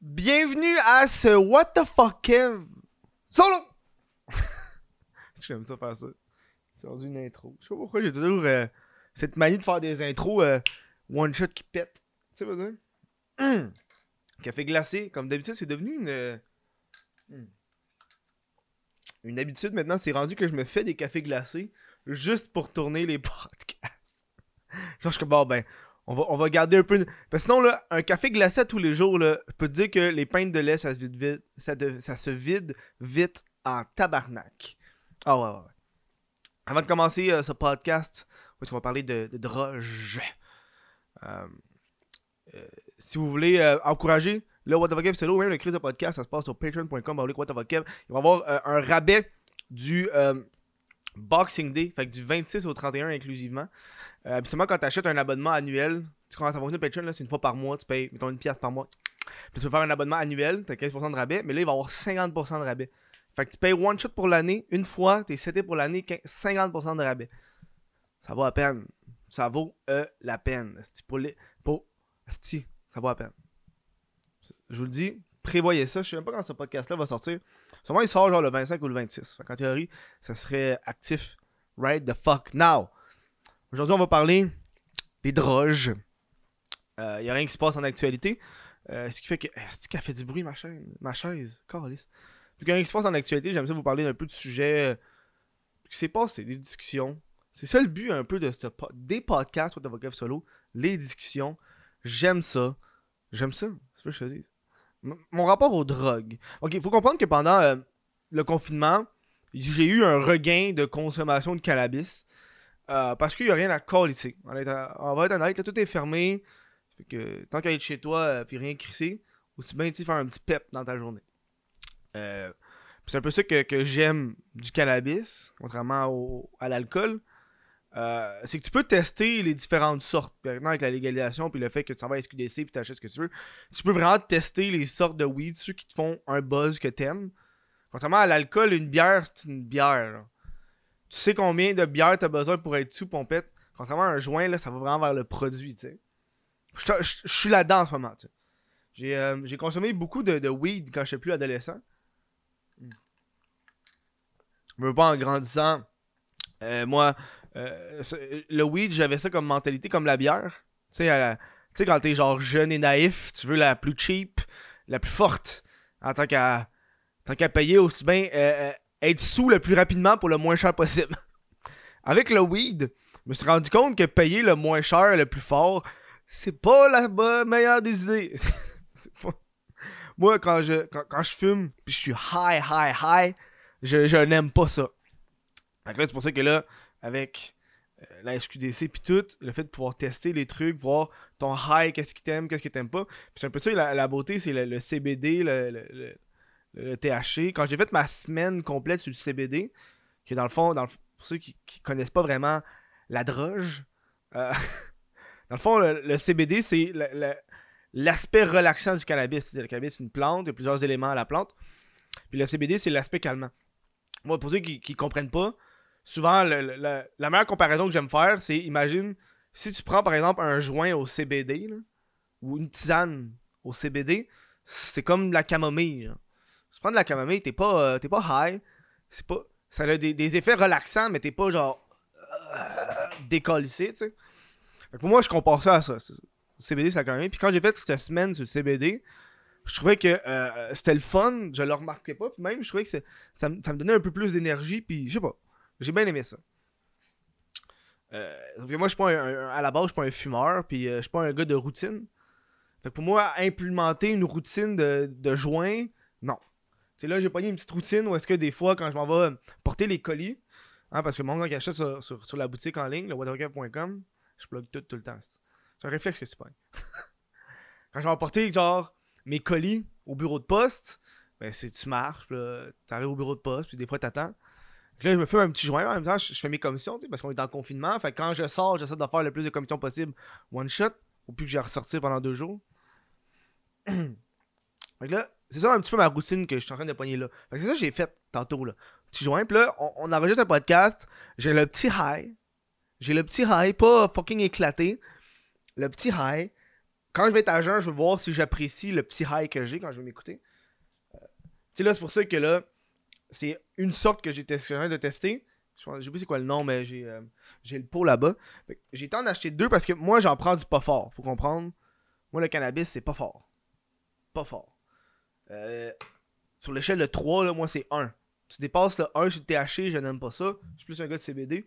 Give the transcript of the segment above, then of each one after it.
Bienvenue à ce What the fuck Solo J'aime ça faire ça. C'est rendu une intro. Je sais pas pourquoi j'ai toujours euh, cette manie de faire des intros euh, one shot qui pète. Tu sais, pas dire? Hum. Café glacé, comme d'habitude, c'est devenu une. euh, hum. Une habitude maintenant, c'est rendu que je me fais des cafés glacés juste pour tourner les podcasts. Genre, je suis comme, bon, ben, on va, on va garder un peu. Parce que sinon, là, un café glacé tous les jours, là, je peux te dire que les pintes de lait, ça se vide vite. Ça, se vide vite en tabarnak. Ah ouais, ouais, ouais. Avant de commencer euh, ce podcast, où qu'on va parler de, de. Euh, euh, si vous voulez encourager le What the Kev solo, même le crise podcast, ça se passe sur patreon.com. Il va y avoir un rabais du Boxing Day, fait que du 26 au 31 inclusivement. Euh, habituellement, quand tu achètes un abonnement annuel, tu commences à fonctionner Patreon, c'est une fois par mois, tu payes, mettons, une pièce par mois. Puis tu peux faire un abonnement annuel, tu as 15% de rabais, mais là, il va avoir 50% de rabais. Fait que tu payes one shot pour l'année, une fois, tu es seté pour l'année, 15 50% de rabais. Ça vaut la peine. Ça vaut euh, la peine. Pour les. Pour. ça vaut la peine. Je vous le dis, prévoyez ça. Je sais même pas quand ce podcast-là va sortir. Sûrement, il sort genre le 25 ou le 26. Fait qu'en théorie, ça serait actif right the fuck now. Aujourd'hui, on va parler des droges. Il n'y a rien qui se passe en actualité. Euh, ce qui fait que. Est-ce qu'elle fait du bruit, ma chaîne Ma chaise? Carlis. Vu qu'il a rien qui se passe en actualité, j'aime ça vous parler un peu du sujet. euh, qui s'est passé, des discussions. C'est ça le but un peu de ce des podcasts de Vocab Solo. Les discussions. J'aime ça. J'aime ça. C'est ce que je te. Mon rapport aux drogues. Ok, il faut comprendre que pendant euh, le confinement, j'ai eu un regain de consommation de cannabis. euh, parce qu'il n'y a rien à coller ici. On, va être honnête, là, tout est fermé. Que tant qu'à être chez toi euh, puis rien crisser, aussi bien faire un petit pep dans ta journée. Euh, c'est un peu ça que, que j'aime du cannabis, contrairement au- à l'alcool. Euh, c'est que tu peux tester les différentes sortes. Maintenant, avec la légalisation, puis le fait que tu s'en vas à SQDC puis t'achètes ce que tu veux, tu peux vraiment tester les sortes de weed, ceux qui te font un buzz que t'aimes. Contrairement à l'alcool, une bière, c'est une bière. Tu sais combien de bière t'as besoin pour être sous pompette. Contrairement à un joint, là, ça va vraiment vers le produit, tu sais. Je suis là-dedans en ce moment, tu euh, j'ai consommé beaucoup de, weed quand j'étais plus adolescent. Je veux pas en grandissant. euh, moi, euh, le weed, j'avais ça comme mentalité, comme la bière. Tu sais, quand t'es genre jeune et naïf, tu veux la plus cheap, la plus forte. En tant qu'à payer aussi bien euh, euh, être sous le plus rapidement pour le moins cher possible. Avec le weed, je me suis rendu compte que payer le moins cher, le plus fort, c'est pas la meilleure des idées. Moi, quand je, quand, quand je fume, puis je suis high, high, high, je, n'aime pas ça. C'est pour ça que là, avec euh, la SQDC puis tout, le fait de pouvoir tester les trucs, voir ton high, qu'est-ce que t'aimes, qu'est-ce que t'aimes pas. Puis c'est un peu ça, la, beauté, c'est le, CBD, le, le, THC. Quand j'ai fait ma semaine complète sur le CBD, qui est dans le fond, pour ceux qui, qui connaissent pas vraiment la droge, euh, dans le fond, le, CBD, c'est l'aspect relaxant du cannabis. Le cannabis, c'est une plante, il y a plusieurs éléments à la plante. Puis le CBD, c'est l'aspect calmant. Moi, pour ceux qui, qui comprennent pas, souvent, la meilleure comparaison que j'aime faire, c'est, imagine, si tu prends par exemple un joint au CBD, ou une tisane au CBD, c'est comme la camomille. là. Si tu prends de la camomille, t'es pas, euh, t'es pas high, c'est pas, ça a des, effets relaxants, mais t'es pas genre euh, décollissé, pour moi, je compare ça à ça. CBD, c'est la camomille. Puis quand j'ai fait cette semaine sur le CBD, je trouvais que euh, c'était le fun, je le remarquais pas, puis même je trouvais que ça, me- ça me donnait un peu plus d'énergie, puis je sais pas, j'ai bien aimé ça. Euh, moi, je suis pas un- à la base, je suis pas un fumeur, puis euh, je suis pas un gars de routine. Fait que pour moi, implémenter une routine de, de joint, non. Tu sais, là, j'ai pogné une petite routine où est-ce que des fois, quand je m'en vais porter les colis, hein, parce que mon gars qui achète sur, sur- la boutique en ligne, le watercap.com, je plug tout tout le temps. C'est un réflexe que tu pognes. quand je vais porter, genre, mes colis au bureau de poste, ben, c'est tu marches, puis là, t'arrives au bureau de poste, puis des fois, t'attends. Là, je me fais un petit joint, en même temps, je, fais mes commissions, parce qu'on est en confinement. Fait que quand je sors, j'essaie de faire le plus de commissions possible one shot, au plus que j'ai à ressortir pendant deux jours. fait que là, c'est ça un petit peu ma routine que je suis en train de pogner là. Fait que c'est ça que j'ai fait tantôt, là. Petit joint, puis là, on, on enregistre un podcast, j'ai le petit high. J'ai le petit high, pas fucking éclaté. Le petit high. quand je vais être à jeun, je veux voir si j'apprécie le petit high que j'ai quand je vais m'écouter. Euh, tu sais, là, c'est pour ça que là, c'est une sorte que j'ai de tester. Sais pas c'est quoi le nom, mais j'ai euh, j'ai le pot là-bas. J'ai temps d'acheter deux parce que moi, j'en prends du pas fort. Faut comprendre. Moi, le cannabis, c'est pas fort. Pas fort. Euh, sur l'échelle de 3, là, moi, c'est 1. Tu dépasses le 1 sur le THC, je n'aime pas ça. Je suis plus un gars de CBD.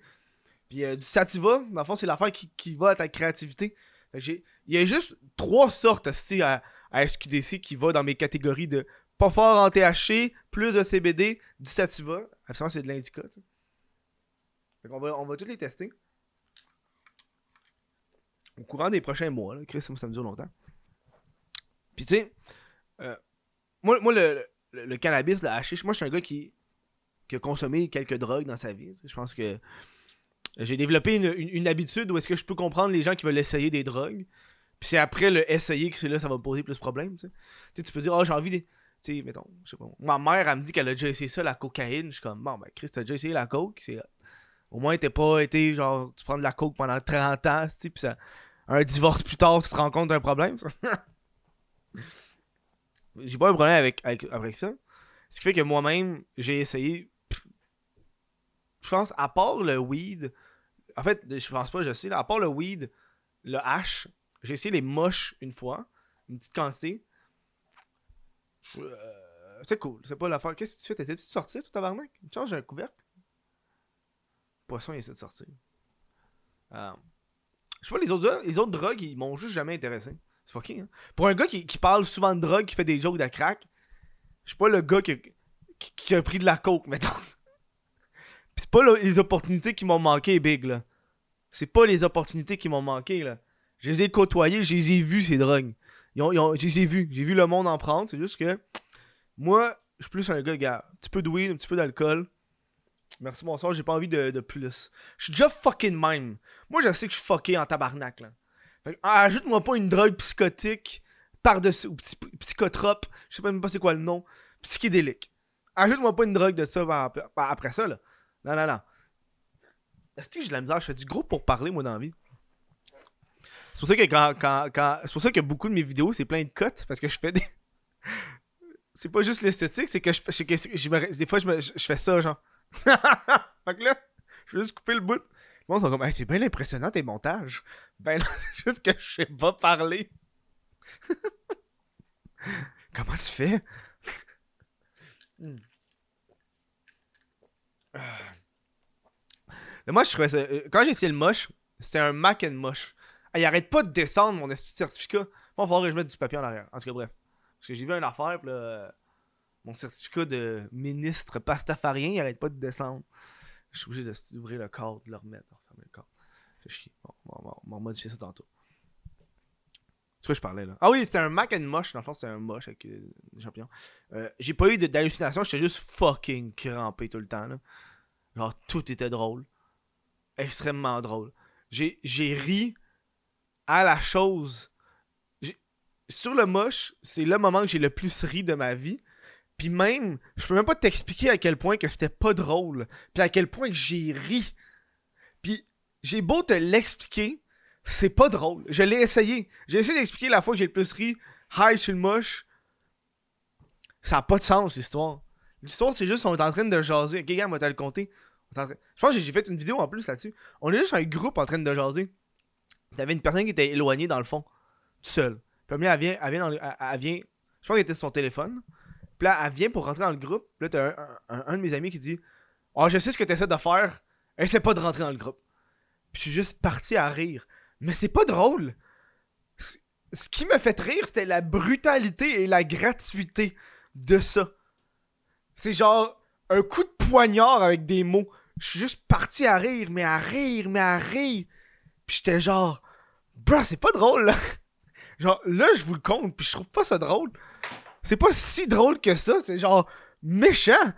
Puis euh, du sativa, dans le fond, c'est l'affaire qui, qui, va à ta créativité. Il y a juste trois sortes à, à SQDC qui va dans mes catégories de pas fort en THC, plus de CBD, du sativa. Absolument, c'est de l'indica. On va, on va tous les tester. Au courant des prochains mois. Là. Chris, ça me dure longtemps. Puis tu sais, euh, moi, moi le, le, cannabis, le hashish, moi je suis un gars qui, qui a consommé quelques drogues dans sa vie. Je pense que j'ai développé une, une, habitude où est-ce que je peux comprendre les gens qui veulent essayer des drogues. Puis c'est après le essayer que c'est là ça va me poser plus de problèmes. Tu, sais. tu peux dire, oh, j'ai envie de. Ma mère, elle me dit qu'elle a déjà essayé ça, la cocaïne. Je suis comme, bon, ben, Chris, t'as déjà essayé la coke? C'est au moins, t'es pas été, genre, tu prends de la coke pendant 30 ans, tu ça, un divorce plus tard, tu te rends compte d'un problème, j'ai pas un problème avec, avec, ça. Ce qui fait que moi-même, j'ai essayé. Je pense, à part le weed. En fait, je pense pas, je sais, à part le weed, le hash, j'ai essayé les moches une fois, une petite quantité. Euh, c'est cool, c'est pas l'affaire. Qu'est-ce que tu fais? T'essaies-tu de sortir, tout tabarnak? Tu changes un couvercle? Poisson, il essaie de sortir. Euh, je sais pas, les autres, les autres drogues, ils m'ont juste jamais intéressé. C'est fucking, hein? Pour un gars qui, qui, parle souvent de drogue, qui fait des jokes de crack, je suis pas le gars qui, qui, a pris de la coke, mettons. Pis c'est pas les opportunités qui m'ont manqué, Big, là. C'est pas les opportunités qui m'ont manqué, là. Je les ai côtoyés, je les ai vus, ces drogues. Ils ont, je les ai vus. J'ai vu le monde en prendre. C'est juste que moi, je suis plus un gars, gars. Un petit peu de weed, un petit peu d'alcool. Merci, bonsoir, j'ai pas envie de, de plus. Je suis déjà fucking même. Moi, je sais que je suis fucké en tabarnak, là. ajoute-moi pas une drogue psychotique par-dessus, ou psychotrope, je sais même pas c'est quoi le nom, psychédélique. Ajoute-moi pas une drogue de ça après ça, là. Non, non, non. Est-ce que j'ai de la misère? Je fais du gros pour parler, moi, dans la vie. C'est pour ça que quand, quand, quand... C'est pour ça que beaucoup de mes vidéos, c'est plein de cotes, parce que je fais des... c'est pas juste l'esthétique, c'est que, je, que des fois, je, je fais ça, genre... fait que là, je vais juste couper le bout. Le monde sont comme, c'est bien impressionnant tes montages. Ben là, c'est juste que je sais pas parler. Comment tu fais? Hmm. Le moche, je trouvais ça. Euh, quand j'ai essayé le moche, c'était un Mac and moche. Il arrête pas de descendre mon certificat. Bon, il faudrait que je mette du papier en arrière. En tout cas, bref. Parce que j'ai vu une affaire, pis là mon certificat de ministre pastafarien, il arrête pas de descendre. Je suis obligé d'ouvrir le cadre, de le remettre, de refermer le cadre. Fait chier. Bon, on va, modifier ça tantôt. C'est quoi je parlais là? Ah oui, c'était un Mac and Moche. Dans le fond, c'est un moche avec euh, des champignons. Euh, j'ai pas eu d'hallucination, j'étais juste fucking crampé tout le temps. Là. Genre, tout était drôle. Extrêmement drôle. J'ai ri à la chose. Sur le moche, c'est le moment que j'ai le plus ri de ma vie. Puis même, je peux même pas t'expliquer à quel point que c'était pas drôle. Puis à quel point que j'ai ri. Puis j'ai beau te l'expliquer, c'est pas drôle. Je l'ai essayé. J'ai essayé d'expliquer la fois que j'ai le plus ri. Hi sur le moche. Ça a pas de sens, l'histoire. L'histoire, c'est juste, on est en train de jaser. Ok, gars, moi, t'as le compter. Je pense que j'ai fait une vidéo en plus là-dessus. On est juste un groupe en train de jaser. T'avais une personne qui était éloignée dans le fond, seule. Puis elle vient, elle vient, elle vient, je pense qu'elle était sur son téléphone. Puis là, elle vient pour rentrer dans le groupe. Puis là, t'as un, un, de mes amis qui dit Oh, je sais ce que t'essaies de faire. Essaie pas de rentrer dans le groupe. Puis je suis juste parti à rire. Mais c'est pas drôle. Ce qui me fait rire, c'était la brutalité et la gratuité de ça. C'est genre un coup de poignard avec des mots. Je suis juste parti à rire, mais à rire, mais à rire. Puis j'étais genre, bro, c'est pas drôle là. Genre, là, je vous le compte, puis je trouve pas ça drôle c'est pas si drôle que ça, c'est genre méchant.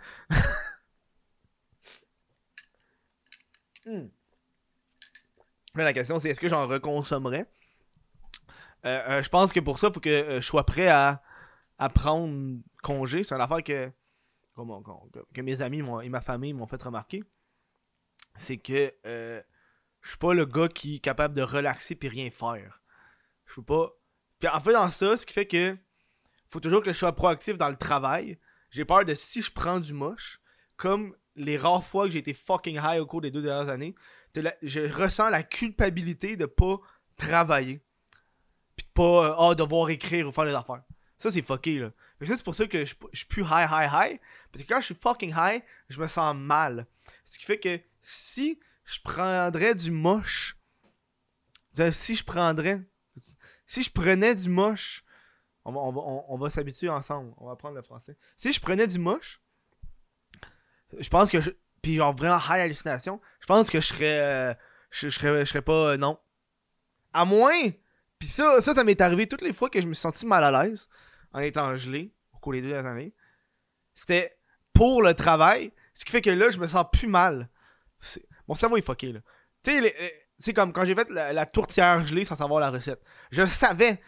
Hmm. la question c'est est-ce que j'en reconsommerais? Euh, euh, Je pense que pour ça, il faut que euh, je sois prêt à, à prendre congé. C'est une affaire que, que, mes amis et ma famille m'ont fait remarquer. C'est que je suis pas le gars qui est capable de relaxer puis rien faire. Je peux pas Puis en faisant ça, ce qui fait que faut toujours que je sois proactif dans le travail. J'ai peur de si je prends du moche, comme les rares fois que j'ai été fucking high au cours des deux dernières années, je ressens la culpabilité de pas travailler. Puis de pas euh, ah, devoir écrire ou faire des affaires. Ça, c'est fucké, là. c'est pour ça que je, je suis plus high, high, high. Parce que quand je suis fucking high, je me sens mal. Ce qui fait que si je prendrais du moche, si je prendrais, si je prenais du moche, on va, on va, s'habituer ensemble. On va prendre le français. Si je prenais du moche, je pense que je, puis genre vraiment high hallucination, je pense que je serais, euh, je, serais, je serais pas, euh, non. À moins, puis ça, ça, ça m'est arrivé toutes les fois que je me suis senti mal à l'aise en étant gelé au cours des deux années. C'était pour le travail, ce qui fait que là, je me sens plus mal. Mon cerveau est fucké, là. Tu sais, comme quand j'ai fait la, tourtière gelée sans savoir la recette. Je savais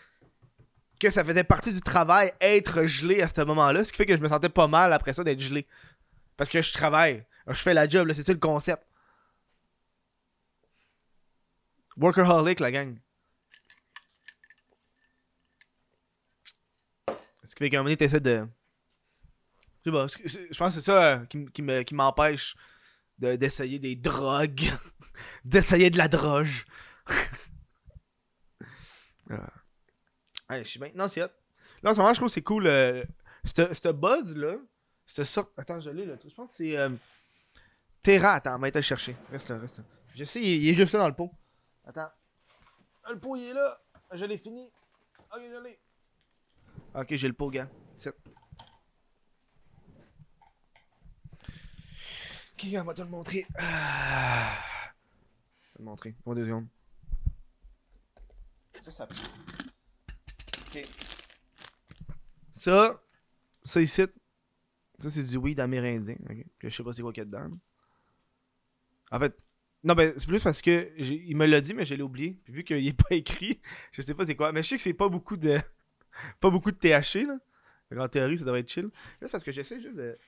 que ça faisait partie du travail être gelé à ce moment-là, ce qui fait que je me sentais pas mal après ça d'être gelé. Parce que je travaille, je fais la job, c'est ça le concept. Workaholic, la gang. Ce qui fait qu'à un moment donné, de. Je pense que c'est ça euh, qui, m'empêche d'essayer des drogues. d'essayer de la droge. je suis maintenant, c'est Là, en ce moment, je trouve que c'est cool. Euh, ce buzz-là, cette sorte. Attends, je l'ai là. Je pense que c'est. Euh, Terra, attends, va le chercher. Reste là, reste là. Je sais, il, est juste là dans le pot. Attends. Ah, le pot, il est là. Je l'ai fini. Ok, je l'ai. Ok, j'ai le pot, gars. On va te le montrer? Ah. Je vais te le montrer. Pour deux secondes. Ça, ça. Ok. Ça, ça ici, ça c'est du weed amérindien. ok? Je sais pas c'est quoi qu'il y a dedans. En fait, non, ben, c'est plus parce que il me l'a dit, mais je l'ai oublié. Puis vu qu'il est pas écrit, je sais pas c'est quoi. Mais je sais que c'est pas beaucoup de. pas beaucoup de THC, là. En théorie, ça devrait être chill. Là, parce que j'essaie juste de.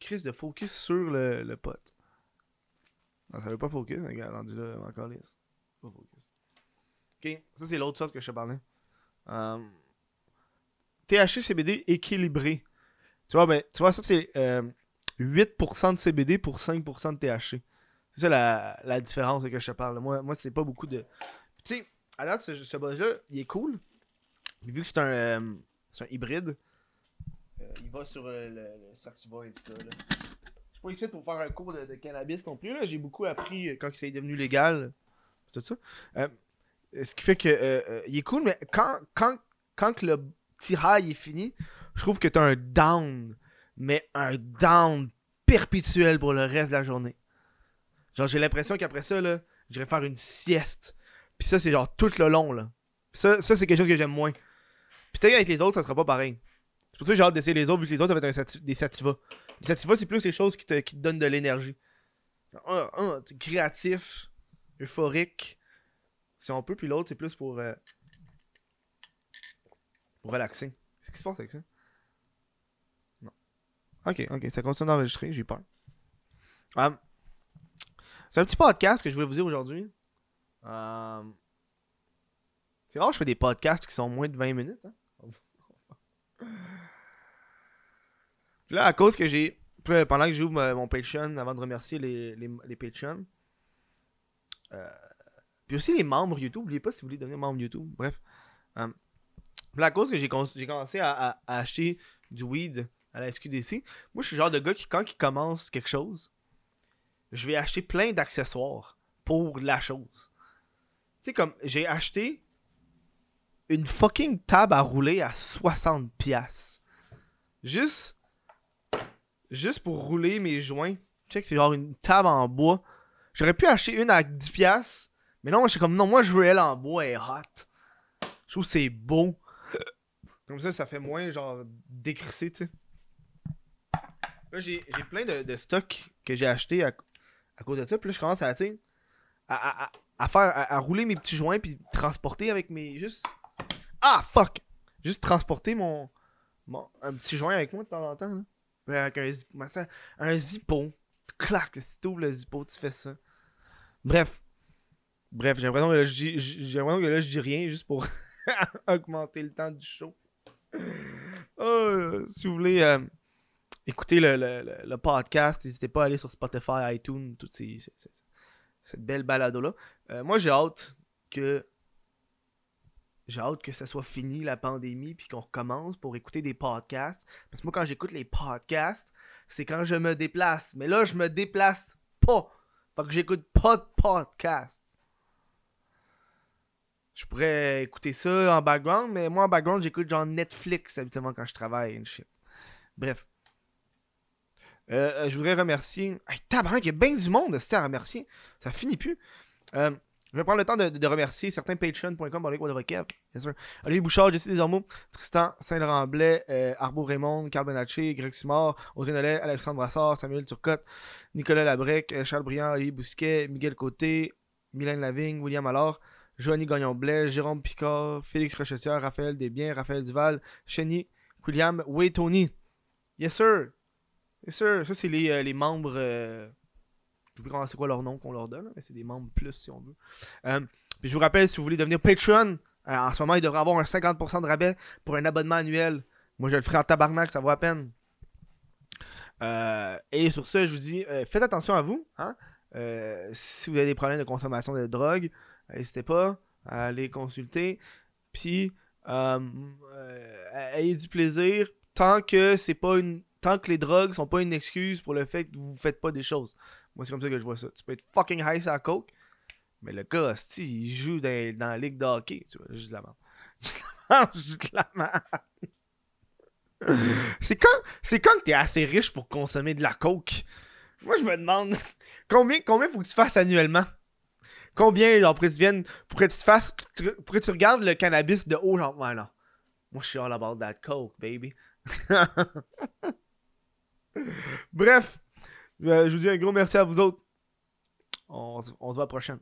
Chris, de focus sur le, le pote. Non, ça veut pas focus, regarde, rendu là, encore lisse. Pas focus. Ok, ça c'est l'autre sorte que je te parlais. Um, THC CBD équilibré. Tu vois, ben, tu vois, ça c'est 8% euh, de CBD pour 5% de THC. C'est ça la, différence que je te parle. Moi, moi c'est pas beaucoup de. Tu sais, date, ce, ce buzz-là, il est cool. Vu que c'est un, euh, un hybride, euh, il va sur le, le Sativa Indica. Là. Je suis pas ici pour faire un cours de, cannabis non plus. J'ai beaucoup appris quand c'est devenu légal. Tout ça. Euh, ce qui fait que il est cool, mais quand, quand, quand le petit high est fini, je trouve que t'as un down. Mais un down perpétuel pour le reste de la journée. Genre, j'ai l'impression qu'après ça, là, j'irai faire une sieste. Puis ça, c'est genre tout le long, là. Ça, ça c'est quelque chose que j'aime moins. Puis peut-être avec les autres, ça sera pas pareil. Pour ça que j'ai hâte d'essayer les autres, vu que les autres, ça va être des sativa. Les sativa, c'est plus les choses qui te, qui donnent de l'énergie. Un, un créatif, euphorique, si on peut, puis l'autre, c'est plus pour, euh, pour relaxer. Qu'est-ce qui se passe avec ça? Non. Ok, ok, ça continue d'enregistrer, j'ai peur. Um, c'est un petit podcast que je voulais vous dire aujourd'hui. Euh, c'est rare, je fais des podcasts qui sont moins de 20 minutes. Hein? là, à cause que j'ai. Pendant que j'ouvre mon Patreon, avant de remercier les, les, les Patreons. Euh, puis aussi les membres YouTube. N'oubliez pas si vous voulez devenir membre YouTube. Bref. Euh, là, à cause que j'ai commencé à, à, acheter du weed à la SQDC, moi je suis le genre de gars qui, quand il commence quelque chose, je vais acheter plein d'accessoires pour la chose. Tu sais, comme j'ai acheté une fucking table à rouler à 60 pièces. Juste juste pour rouler mes joints. Que c'est genre une table en bois. J'aurais pu acheter une à 10 pièces, mais non, moi je suis comme non, moi je veux elle en bois et hot. Je trouve que c'est beau. Comme ça, ça fait moins genre décrissé, tu sais. Là, j'ai plein de, de stocks que j'ai acheté à, à cause de ça. Puis là, je commence à, à, à, à, faire, à, rouler mes petits joints, puis transporter avec mes. Juste. Ah, fuck! Juste transporter mon. mon un petit joint avec moi de temps en temps. Là. Avec un, zippo. Clac, si tu ouvres le zippo, tu fais ça. Bref. Bref, j'ai l'impression que là, je dis, rien juste pour. augmenter le temps du show. Oh, si vous voulez euh, écouter le, le, le, podcast, n'hésitez pas à aller sur Spotify, iTunes, toutes ces, cette belle balado-là. Euh, moi, j'ai hâte que. J'ai hâte que ça soit fini la pandémie puis qu'on recommence pour écouter des podcasts. Parce que moi, quand j'écoute les podcasts, c'est quand je me déplace. Mais là, je me déplace pas. Fait que j'écoute pas de podcast. Je pourrais écouter ça en background, mais moi en background, j'écoute genre Netflix habituellement quand je travaille et shit. Bref. Euh, euh, je voudrais remercier. Hey, tabarnak, il y a bien du monde à remercier. Ça finit plus. Euh, je vais prendre le temps de, remercier certains patreon.com pour les de Bien sûr. Olivier Bouchard, Jesse Desormeaux, Tristan Saint-Laurent-Blais, euh, Arbo Raymond, Carl Benacci, Greg Simard, Audrey Nollet, Alexandre Brassard, Samuel Turcotte, Nicolas Labrec, Charles Briand, Olivier Bousquet, Miguel Côté, Mylène Lavigne, William Allard, Joanie Gagnon-Blais, Jérôme Picard, Félix Rochetière, Raphaël Desbiens, Raphaël Duval, Chenny, William Way Tony. Yes sir! Yes sir! Ça, c'est les, euh, membres. Euh... Je sais plus c'est quoi leur nom qu'on leur donne, mais c'est des membres plus si on veut. Euh, puis je vous rappelle, si vous voulez devenir Patreon, euh, en ce moment, il devrait avoir un 50% de rabais pour un abonnement annuel. Moi, je le ferai en tabarnak, ça vaut à peine. et sur ce, je vous dis, faites attention à vous. Hein? si vous avez des problèmes de consommation de drogue, N'hésitez pas à aller consulter. Puis, euh, euh, ayez du plaisir tant que c'est pas une tant que les drogues sont pas une excuse pour le fait que vous faites pas des choses. Moi, c'est comme ça que je vois ça. Tu peux être fucking high la coke, mais le gars, si il joue dans, dans la ligue de hockey, tu vois, juste de la merde. juste de la merde. c'est quand, c'est quand que t'es assez riche pour consommer de la coke? Moi, je me demande combien, combien faut que tu fasses annuellement? Combien, genre, pour que tu viennes, pour que tu fasses, pour que tu regardes le cannabis de haut, genre, ouais. Moi, je suis all about that coke, baby. Bref, je vous dis un gros merci à vous autres. On, se voit à.